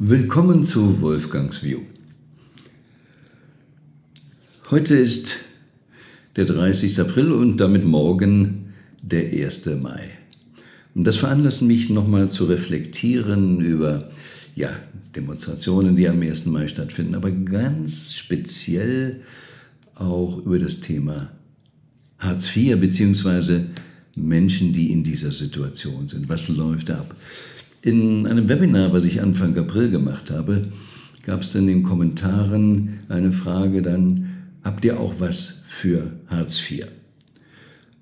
Willkommen zu Wolfgangs View. Heute ist der 30. April und damit morgen der 1. Mai. Und das veranlasst mich nochmal zu reflektieren über ja, Demonstrationen, die am 1. Mai stattfinden, aber ganz speziell auch über das Thema Hartz IV beziehungsweise Menschen, die in dieser Situation sind. Was läuft ab? In einem Webinar, was ich Anfang April gemacht habe, gab es dann in den Kommentaren eine Frage dann, habt ihr auch was für Hartz IV?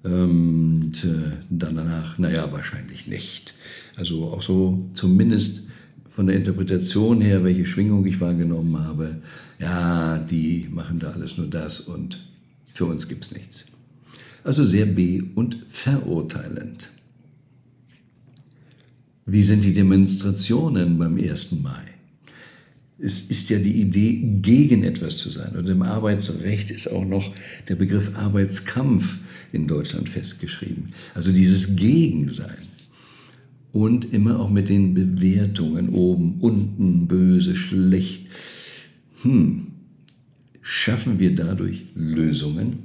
Und äh, dann danach, naja, wahrscheinlich nicht. Also auch so zumindest von der Interpretation her, welche Schwingung ich wahrgenommen habe, ja, die machen da alles nur das und für uns gibt es nichts. Also sehr be- und verurteilend. Wie sind die Demonstrationen beim 1. Mai? Es ist ja die Idee, gegen etwas zu sein. Und im Arbeitsrecht ist auch noch der Begriff Arbeitskampf in Deutschland festgeschrieben. Also dieses Gegensein. Und immer auch mit den Bewertungen oben, unten, böse, schlecht. Hm, schaffen wir dadurch Lösungen?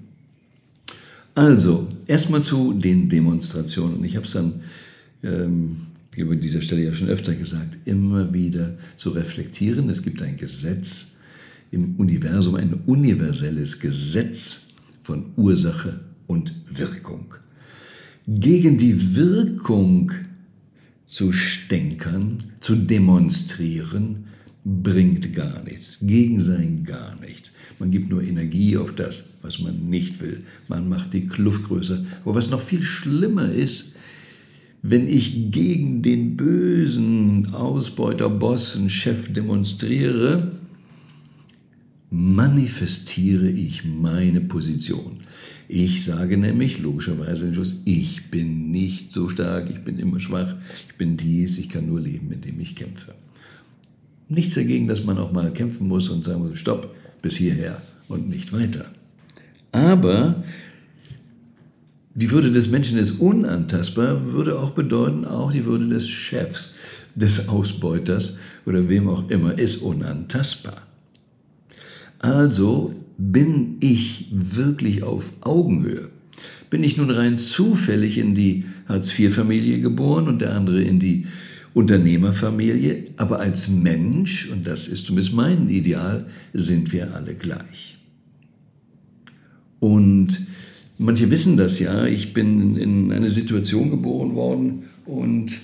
Also, erstmal zu den Demonstrationen. Ich habe es dann ähm, habe an dieser Stelle ja schon öfter gesagt, immer wieder zu reflektieren. Es gibt ein Gesetz im Universum, ein universelles Gesetz von Ursache und Wirkung. Gegen die Wirkung zu stänkern, zu demonstrieren, bringt gar nichts. Gegen sein gar nichts. Man gibt nur Energie auf das, was man nicht will. Man macht die Kluft größer. Aber was noch viel schlimmer ist, wenn ich gegen den bösen Ausbeuter, Bossen, Chef demonstriere, manifestiere ich meine Position. Ich sage nämlich logischerweise den Schluss, ich bin nicht so stark, ich bin immer schwach, ich bin dies, ich kann nur leben, indem ich kämpfe. Nichts dagegen, dass man auch mal kämpfen muss und sagen muss, stopp, bis hierher und nicht weiter. Aber die Würde des Menschen ist unantastbar, würde auch bedeuten, auch die Würde des Chefs, des Ausbeuters oder wem auch immer ist unantastbar. Also bin ich wirklich auf Augenhöhe. Bin ich nun rein zufällig in die Hartz-IV-Familie geboren und der andere in die Unternehmerfamilie, aber als Mensch, und das ist zumindest mein Ideal, sind wir alle gleich. Und Manche wissen das ja. Ich bin in eine Situation geboren worden und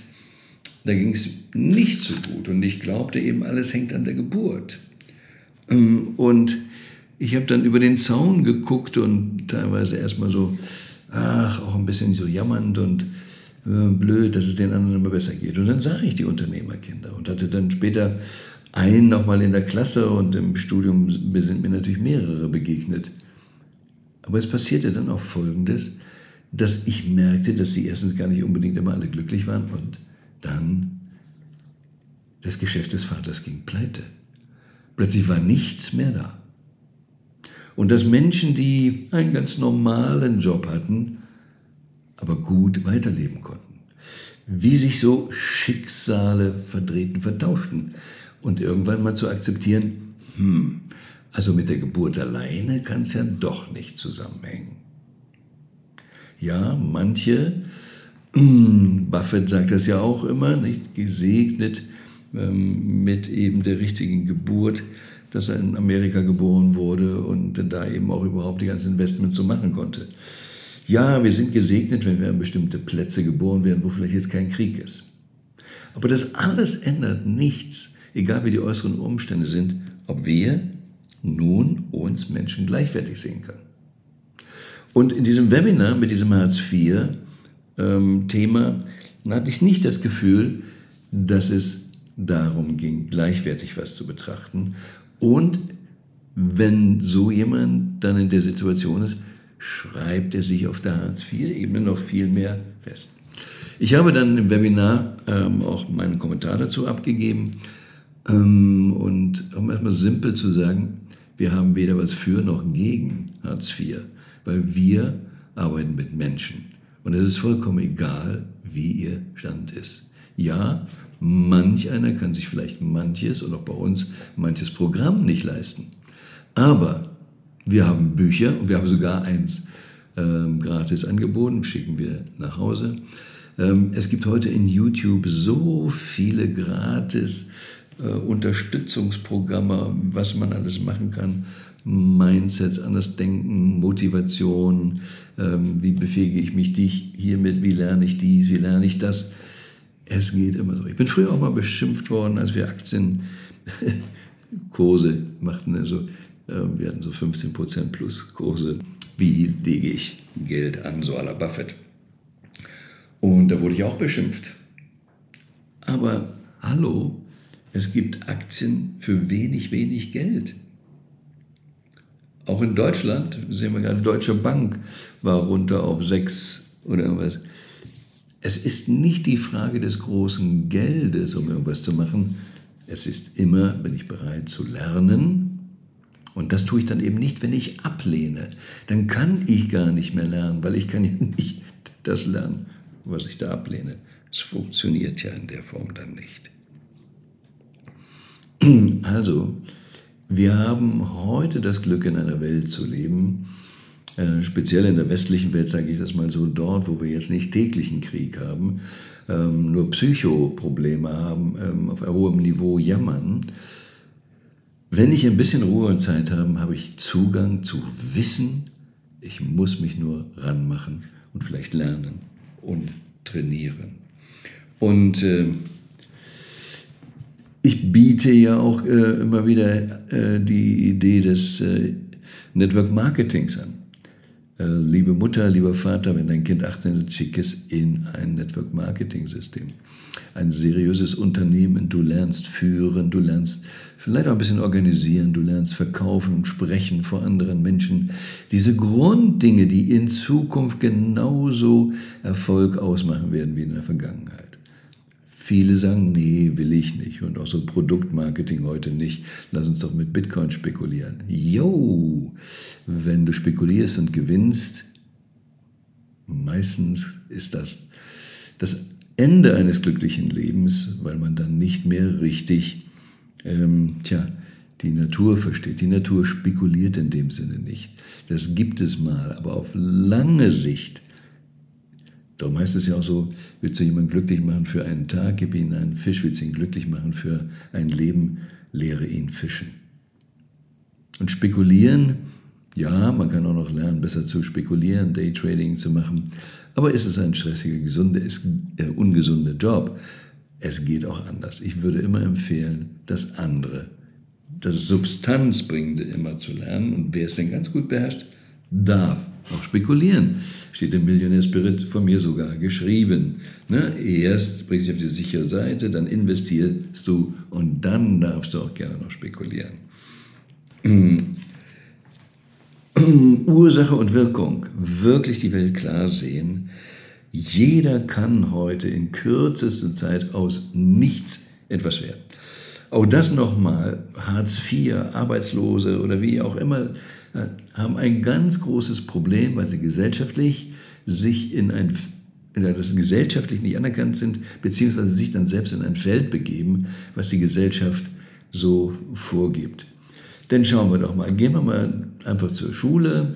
da ging es nicht so gut. Und ich glaubte eben, alles hängt an der Geburt. Und ich habe dann über den Zaun geguckt und teilweise erstmal so, ach, auch ein bisschen so jammernd und äh, blöd, dass es den anderen immer besser geht. Und dann sah ich die Unternehmerkinder und hatte dann später einen nochmal in der Klasse und im Studium sind mir natürlich mehrere begegnet. Aber es passierte dann auch Folgendes, dass ich merkte, dass sie erstens gar nicht unbedingt immer alle glücklich waren und dann das Geschäft des Vaters ging pleite. Plötzlich war nichts mehr da. Und dass Menschen, die einen ganz normalen Job hatten, aber gut weiterleben konnten. Wie sich so Schicksale verdrehten, vertauschten. Und irgendwann mal zu akzeptieren, hm, also mit der Geburt alleine kann es ja doch nicht zusammenhängen. Ja, manche, Buffett sagt das ja auch immer, nicht gesegnet ähm, mit eben der richtigen Geburt, dass er in Amerika geboren wurde und da eben auch überhaupt die ganzen Investments so machen konnte. Ja, wir sind gesegnet, wenn wir an bestimmte Plätze geboren werden, wo vielleicht jetzt kein Krieg ist. Aber das alles ändert nichts, egal wie die äußeren Umstände sind, ob wir nun uns Menschen gleichwertig sehen können. Und in diesem Webinar mit diesem Hartz-IV-Thema ähm, hatte ich nicht das Gefühl, dass es darum ging, gleichwertig was zu betrachten. Und wenn so jemand dann in der Situation ist, schreibt er sich auf der Hartz-IV-Ebene noch viel mehr fest. Ich habe dann im Webinar ähm, auch meinen Kommentar dazu abgegeben ähm, und um erstmal simpel zu sagen, wir haben weder was für noch gegen Hartz IV, weil wir arbeiten mit Menschen. Und es ist vollkommen egal, wie ihr Stand ist. Ja, Manch einer kann sich vielleicht manches und auch bei uns manches Programm nicht leisten. Aber wir haben Bücher und wir haben sogar eins ähm, gratis angeboten, schicken wir nach Hause. Ähm, es gibt heute in YouTube so viele gratis äh, Unterstützungsprogramme, was man alles machen kann. Mindsets, anders denken, Motivation, ähm, wie befähige ich mich dich hiermit, wie lerne ich dies, wie lerne ich das. Es geht immer so. Ich bin früher auch mal beschimpft worden, als wir Aktienkurse machten. Also äh, wir hatten so 15% plus Kurse. Wie lege ich Geld an, so à la Buffett? Und da wurde ich auch beschimpft. Aber hallo, es gibt Aktien für wenig, wenig Geld. Auch in Deutschland, sehen wir gerade, Deutsche Bank war runter auf 6 oder irgendwas. Es ist nicht die Frage des großen Geldes, um irgendwas zu machen. Es ist immer, bin ich bereit zu lernen. Und das tue ich dann eben nicht, wenn ich ablehne. Dann kann ich gar nicht mehr lernen, weil ich kann ja nicht das lernen, was ich da ablehne. Es funktioniert ja in der Form dann nicht. Also, wir haben heute das Glück, in einer Welt zu leben, äh, speziell in der westlichen Welt, sage ich das mal so, dort, wo wir jetzt nicht täglichen Krieg haben, ähm, nur Psychoprobleme haben, ähm, auf hohem Niveau jammern. Wenn ich ein bisschen Ruhe und Zeit habe, habe ich Zugang zu Wissen. Ich muss mich nur ranmachen und vielleicht lernen und trainieren. Und äh, ich biete ja auch äh, immer wieder äh, die Idee des äh, Network Marketings an. Äh, liebe Mutter, lieber Vater, wenn dein Kind 18 ist, schick es in ein Network Marketing System. Ein seriöses Unternehmen, du lernst führen, du lernst vielleicht auch ein bisschen organisieren, du lernst verkaufen und sprechen vor anderen Menschen. Diese Grunddinge, die in Zukunft genauso Erfolg ausmachen werden wie in der Vergangenheit. Viele sagen, nee, will ich nicht. Und auch so Produktmarketing heute nicht. Lass uns doch mit Bitcoin spekulieren. Jo, wenn du spekulierst und gewinnst, meistens ist das das Ende eines glücklichen Lebens, weil man dann nicht mehr richtig, ähm, tja, die Natur versteht. Die Natur spekuliert in dem Sinne nicht. Das gibt es mal, aber auf lange Sicht Darum heißt es ja auch so, willst du jemanden glücklich machen für einen Tag, gib ihm einen Fisch, willst du ihn glücklich machen für ein Leben, lehre ihn fischen. Und spekulieren, ja, man kann auch noch lernen, besser zu spekulieren, Daytrading zu machen, aber ist es ein stressiger, gesunder, ist, äh, ungesunder Job? Es geht auch anders. Ich würde immer empfehlen, das andere, das Substanzbringende immer zu lernen. Und wer es denn ganz gut beherrscht, darf auch spekulieren. Steht im Millionär Spirit von mir sogar geschrieben. Ne? Erst bringst du auf die sichere Seite, dann investierst du und dann darfst du auch gerne noch spekulieren. Ursache und Wirkung, wirklich die Welt klar sehen. Jeder kann heute in kürzester Zeit aus nichts etwas werden. Auch das nochmal, Hartz IV, Arbeitslose oder wie auch immer, äh, haben ein ganz großes Problem, weil sie gesellschaftlich sich in ein dass sie gesellschaftlich nicht anerkannt sind, beziehungsweise sich dann selbst in ein Feld begeben, was die Gesellschaft so vorgibt. Denn schauen wir doch mal, gehen wir mal einfach zur Schule,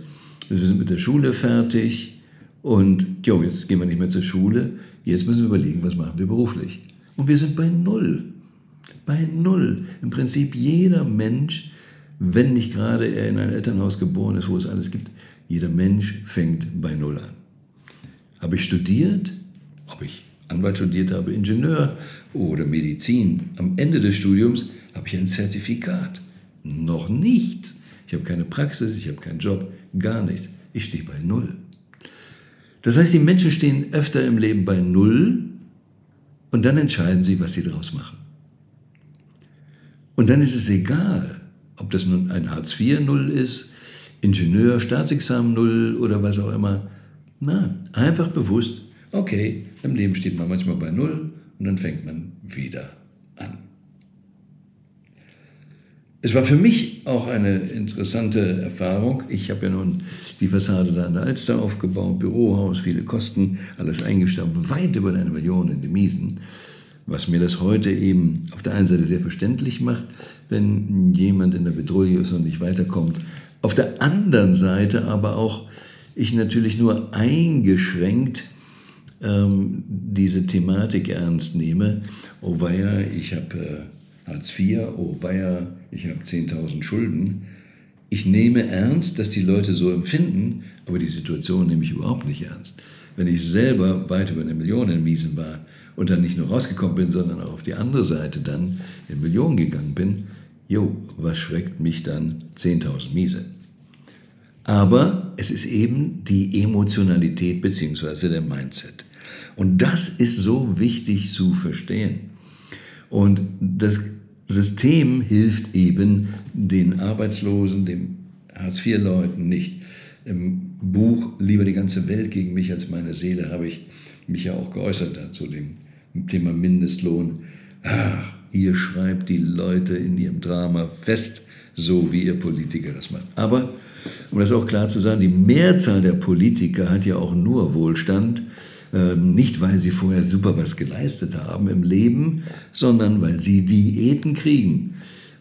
wir sind mit der Schule fertig und jo, jetzt gehen wir nicht mehr zur Schule, jetzt müssen wir überlegen, was machen wir beruflich. Und wir sind bei Null. Bei Null. Im Prinzip jeder Mensch wenn nicht gerade er in ein Elternhaus geboren ist, wo es alles gibt. Jeder Mensch fängt bei Null an. Habe ich studiert? Ob ich Anwalt studiert habe, Ingenieur oder Medizin. Am Ende des Studiums habe ich ein Zertifikat. Noch nichts. Ich habe keine Praxis, ich habe keinen Job, gar nichts. Ich stehe bei Null. Das heißt, die Menschen stehen öfter im Leben bei Null und dann entscheiden sie, was sie daraus machen. Und dann ist es egal, ob das nun ein Hartz-IV-Null ist, Ingenieur, Staatsexamen Null oder was auch immer. Na, einfach bewusst, okay, im Leben steht man manchmal bei Null und dann fängt man wieder an. Es war für mich auch eine interessante Erfahrung. Ich habe ja nun die Fassade da an der Alster aufgebaut, Bürohaus, viele Kosten, alles eingestampft, weit über eine Million in den Miesen was mir das heute eben auf der einen Seite sehr verständlich macht, wenn jemand in der Bedrohung ist und nicht weiterkommt. Auf der anderen Seite aber auch ich natürlich nur eingeschränkt ähm, diese Thematik ernst nehme. Oh weia, ich habe äh, Hartz IV, oh weia, ich habe 10.000 Schulden. Ich nehme ernst, dass die Leute so empfinden, aber die Situation nehme ich überhaupt nicht ernst. Wenn ich selber weit über eine Million in Miesen war und dann nicht nur rausgekommen bin, sondern auch auf die andere Seite dann in Millionen gegangen bin, jo, was schreckt mich dann 10.000 Miese? Aber es ist eben die Emotionalität bzw. der Mindset. Und das ist so wichtig zu verstehen. Und das System hilft eben den Arbeitslosen, den Hartz-IV-Leuten nicht. Im Buch Lieber die ganze Welt gegen mich als meine Seele habe ich mich ja auch geäußert dazu, dem Thema Mindestlohn. Ach, ihr schreibt die Leute in ihrem Drama fest, so wie ihr Politiker das macht. Aber, um das auch klar zu sagen, die Mehrzahl der Politiker hat ja auch nur Wohlstand, ähm, nicht weil sie vorher super was geleistet haben im Leben, sondern weil sie Diäten kriegen,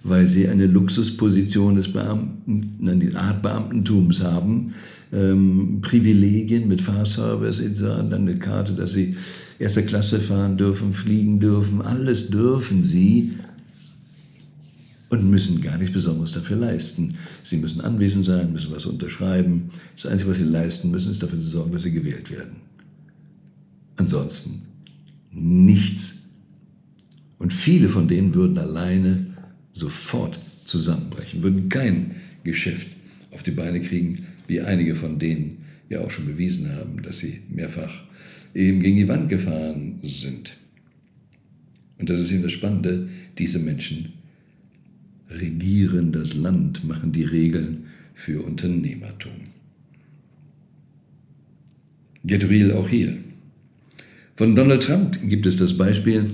weil sie eine Luxusposition des Beamten, nein, Art Beamtentums haben, ähm, Privilegien mit Fahrservice etc., dann eine Karte, dass sie erste Klasse fahren dürfen, fliegen dürfen, alles dürfen sie und müssen gar nichts Besonderes dafür leisten. Sie müssen anwesend sein, müssen was unterschreiben. Das Einzige, was sie leisten müssen, ist dafür zu sorgen, dass sie gewählt werden. Ansonsten nichts. Und viele von denen würden alleine sofort zusammenbrechen, würden kein Geschäft auf die Beine kriegen, wie einige von denen ja auch schon bewiesen haben, dass sie mehrfach eben gegen die Wand gefahren sind. Und das ist eben das Spannende, diese Menschen regieren das Land, machen die Regeln für Unternehmertum. Get real auch hier. Von Donald Trump gibt es das Beispiel.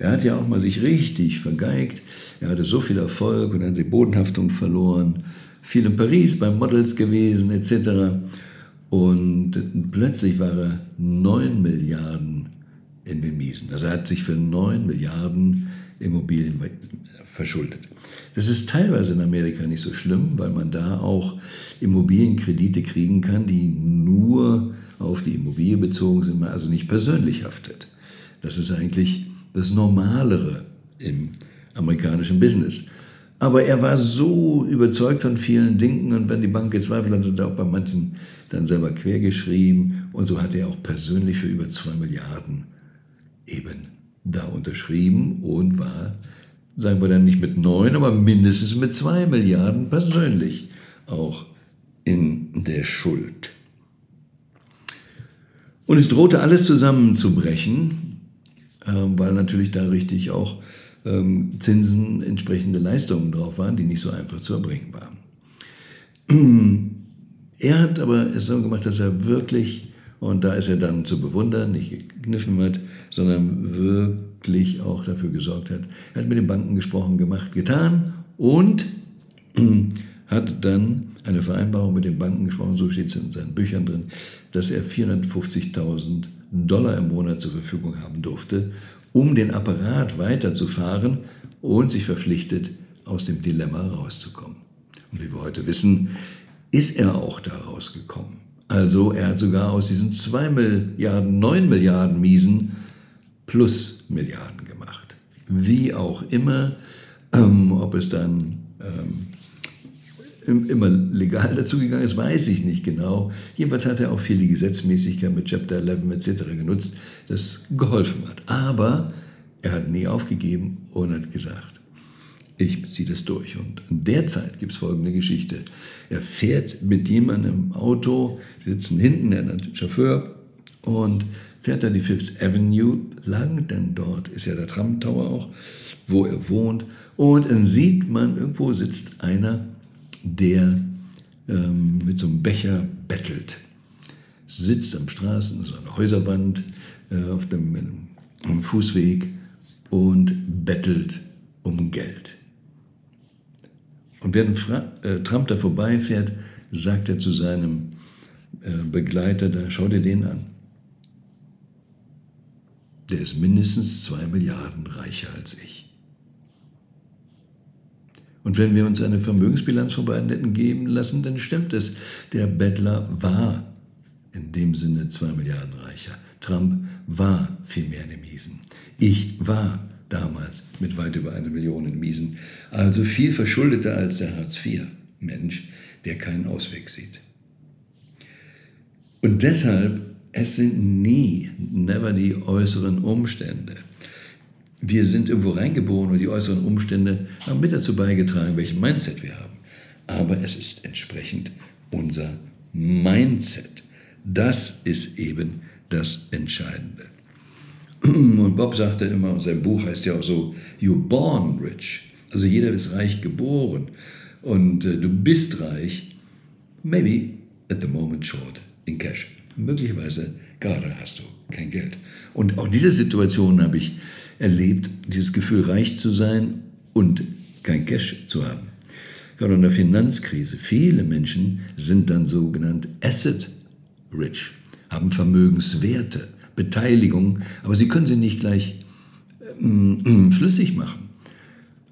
Er hat ja auch mal sich richtig vergeigt. Er hatte so viel Erfolg und hat die Bodenhaftung verloren. Viel in Paris bei Models gewesen etc. Und plötzlich war er 9 Milliarden in den Miesen. Also er hat sich für 9 Milliarden Immobilien verschuldet. Das ist teilweise in Amerika nicht so schlimm, weil man da auch Immobilienkredite kriegen kann, die nur auf die Immobilie bezogen sind, also nicht persönlich haftet. Das ist eigentlich das Normalere im amerikanischen Business. Aber er war so überzeugt von vielen Dingen und wenn die Bank gezweifelt hat, hat er auch bei manchen dann selber quergeschrieben und so hat er auch persönlich für über zwei Milliarden eben da unterschrieben und war, sagen wir dann nicht mit neun, aber mindestens mit zwei Milliarden persönlich auch in der Schuld. Und es drohte alles zusammenzubrechen, äh, weil natürlich da richtig auch ähm, Zinsen entsprechende Leistungen drauf waren, die nicht so einfach zu erbringen waren. Er hat aber es so gemacht, dass er wirklich, und da ist er dann zu bewundern, nicht gekniffen hat, sondern wirklich auch dafür gesorgt hat. Er hat mit den Banken gesprochen, gemacht, getan und hat dann eine Vereinbarung mit den Banken gesprochen, so steht es in seinen Büchern drin, dass er 450.000 Dollar im Monat zur Verfügung haben durfte, um den Apparat weiterzufahren und sich verpflichtet, aus dem Dilemma rauszukommen. Und wie wir heute wissen, ist er auch da rausgekommen. Also er hat sogar aus diesen 2 Milliarden, 9 Milliarden Miesen plus Milliarden gemacht. Wie auch immer, ähm, ob es dann ähm, immer legal dazugegangen ist, weiß ich nicht genau. Jedenfalls hat er auch viel die Gesetzmäßigkeit mit Chapter 11 etc. genutzt, das geholfen hat. Aber er hat nie aufgegeben und hat gesagt, ich ziehe das durch. Und derzeit gibt es folgende Geschichte. Er fährt mit jemandem im Auto, sitzen hinten, der Chauffeur, und fährt dann die Fifth Avenue lang, denn dort ist ja der Trump Tower auch, wo er wohnt. Und dann sieht man, irgendwo sitzt einer der ähm, mit so einem Becher bettelt. Sitzt am Straßen, so einer Häuserwand, äh, auf dem, dem Fußweg und bettelt um Geld. Und während Fra äh, Trump da vorbeifährt, sagt er zu seinem äh, Begleiter da, schau dir den an. der ist mindestens zwei Milliarden reicher als ich. Und wenn wir uns eine Vermögensbilanz von beiden hätten geben lassen, dann stimmt es. Der Bettler war in dem Sinne zwei Milliarden reicher. Trump war viel mehr in den Miesen. Ich war damals mit weit über eine Million in Miesen, also viel verschuldeter als der Hartz-IV-Mensch, der keinen Ausweg sieht. Und deshalb, es sind nie, never die äußeren Umstände. Wir sind irgendwo reingeboren und die äußeren Umstände haben mit dazu beigetragen, welchen Mindset wir haben. Aber es ist entsprechend unser Mindset. Das ist eben das Entscheidende. Und Bob sagte immer, sein Buch heißt ja auch so, You're born rich. Also jeder ist reich geboren. Und äh, du bist reich, maybe at the moment short in cash. Möglicherweise gerade hast du kein Geld. Und auch diese Situation habe ich erlebt, dieses Gefühl, reich zu sein und kein Cash zu haben. Gerade in der Finanzkrise. Viele Menschen sind dann sogenannt asset rich, haben Vermögenswerte, Beteiligung, aber sie können sie nicht gleich äh, flüssig machen.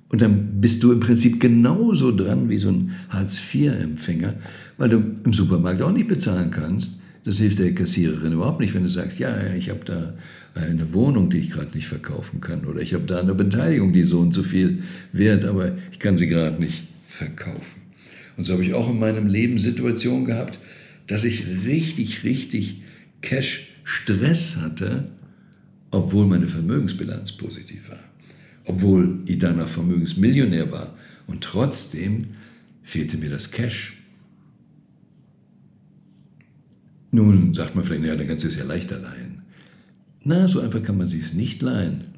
Und dann bist du im Prinzip genauso dran wie so ein Hartz-IV-Empfänger, weil du im Supermarkt auch nicht bezahlen kannst. Das hilft der Kassiererin überhaupt nicht, wenn du sagst, ja, ich habe da eine Wohnung, die ich gerade nicht verkaufen kann oder ich habe da eine Beteiligung, die so und so viel wert, aber ich kann sie gerade nicht verkaufen. Und so habe ich auch in meinem Leben Situationen gehabt, dass ich richtig, richtig Cash-Stress hatte, obwohl meine Vermögensbilanz positiv war, obwohl ich danach Vermögensmillionär war und trotzdem fehlte mir das Cash. Nun sagt man vielleicht, naja, dann kannst du es ja leichter leihen. Na, so einfach kann man sich es nicht leihen.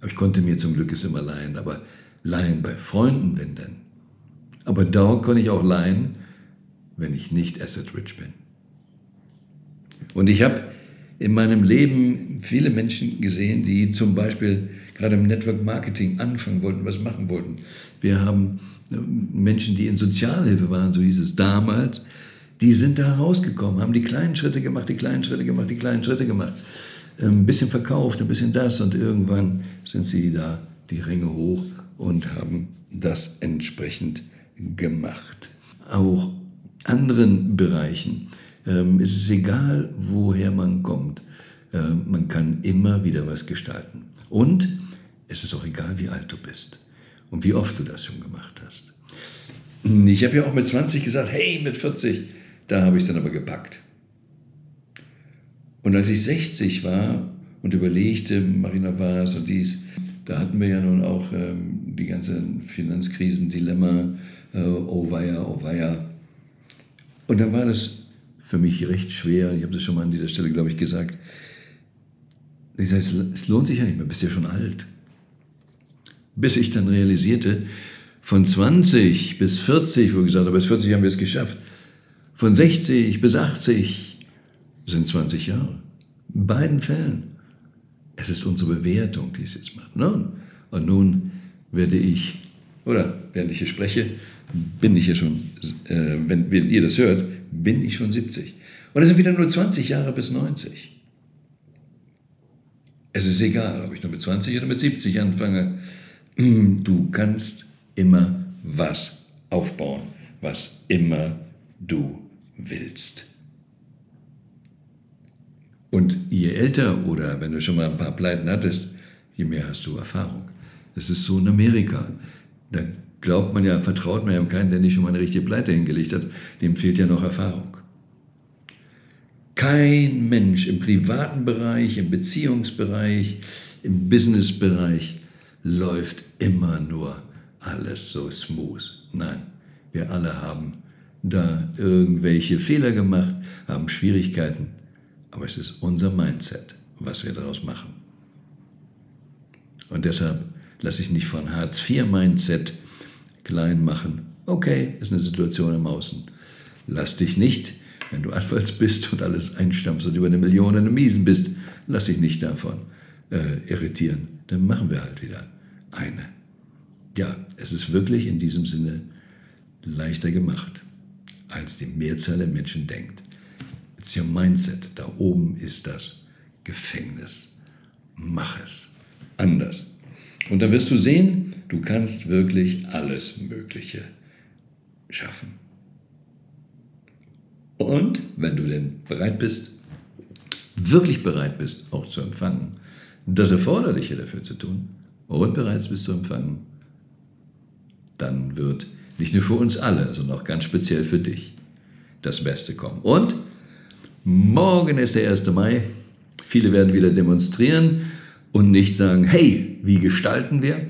Aber ich konnte mir zum Glück es immer leihen, aber leihen bei Freunden, wenn denn. Aber da kann ich auch leihen, wenn ich nicht asset rich bin. Und ich habe in meinem Leben viele Menschen gesehen, die zum Beispiel gerade im Network Marketing anfangen wollten, was machen wollten. Wir haben äh, Menschen, die in Sozialhilfe waren, so hieß es damals, die sind da rausgekommen, haben die kleinen Schritte gemacht, die kleinen Schritte gemacht, die kleinen Schritte gemacht ein bisschen verkauft, ein bisschen das und irgendwann sind sie da die Ränge hoch und haben das entsprechend gemacht. Auch anderen Bereichen ähm, ist es egal, woher man kommt. Äh, man kann immer wieder was gestalten. Und es ist auch egal, wie alt du bist und wie oft du das schon gemacht hast. Ich habe ja auch mit 20 gesagt, hey, mit 40, da habe ich es dann aber gepackt. Und als ich 60 war und überlegte, Marina es und dies, da hatten wir ja nun auch ähm, die ganzen Finanzkrisen, Dilemma, äh, oh weia, oh weia. Und dann war das für mich recht schwer, ich habe das schon mal an dieser Stelle, glaube ich, gesagt. Ich sage, es lohnt sich ja nicht mehr, bist ja schon alt. Bis ich dann realisierte, von 20 bis 40, wo ich gesagt habe, bis 40 haben wir es geschafft, von 60 bis 80 sind 20 Jahre. In beiden Fällen. Es ist unsere Bewertung, die es jetzt macht. Nun, und nun werde ich, oder während ich hier spreche, bin ich hier schon, äh, wenn, wenn ihr das hört, bin ich schon 70. Und es sind wieder nur 20 Jahre bis 90. Es ist egal, ob ich nur mit 20 oder mit 70 anfange. Du kannst immer was aufbauen, was immer du willst. Und je älter oder wenn du schon mal ein paar Pleiten hattest, je mehr hast du Erfahrung. Das ist so in Amerika. Da glaubt man ja, vertraut man ja keinen, der nicht schon mal eine richtige Pleite hingelegt hat. Dem fehlt ja noch Erfahrung. Kein Mensch im privaten Bereich, im Beziehungsbereich, im Businessbereich läuft immer nur alles so smooth. Nein, wir alle haben da irgendwelche Fehler gemacht, haben Schwierigkeiten aber es ist unser Mindset, was wir daraus machen. Und deshalb lasse ich nicht von Hartz-IV-Mindset klein machen. Okay, ist eine Situation im Außen. Lass dich nicht, wenn du Anwalts bist und alles einstampfst und über eine Million in Miesen bist, lass dich nicht davon äh, irritieren. Dann machen wir halt wieder eine. Ja, es ist wirklich in diesem Sinne leichter gemacht, als die Mehrzahl der Menschen denkt. It's your mindset. Da oben ist das Gefängnis. mach es anders. Und dann wirst du sehen, du kannst wirklich alles Mögliche schaffen. Und wenn du denn bereit bist, wirklich bereit bist, auch zu empfangen, das Erforderliche dafür zu tun und bereit bist zu empfangen, dann wird nicht nur für uns alle, sondern auch ganz speziell für dich das Beste kommen. Und morgen ist der 1. Mai. Viele werden wieder demonstrieren und nicht sagen, hey, wie gestalten wir?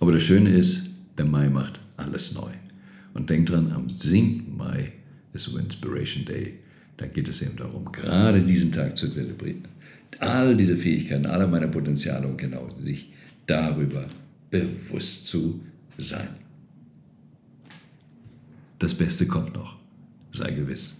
Aber das Schöne ist, der Mai macht alles neu. Und denk dran, am 7. Mai ist Inspiration Day. Da geht es eben darum, gerade diesen Tag zu zelebrieren. All diese Fähigkeiten, alle meine Potenziale und genau sich darüber bewusst zu sein. Das Beste kommt noch, sei gewiss.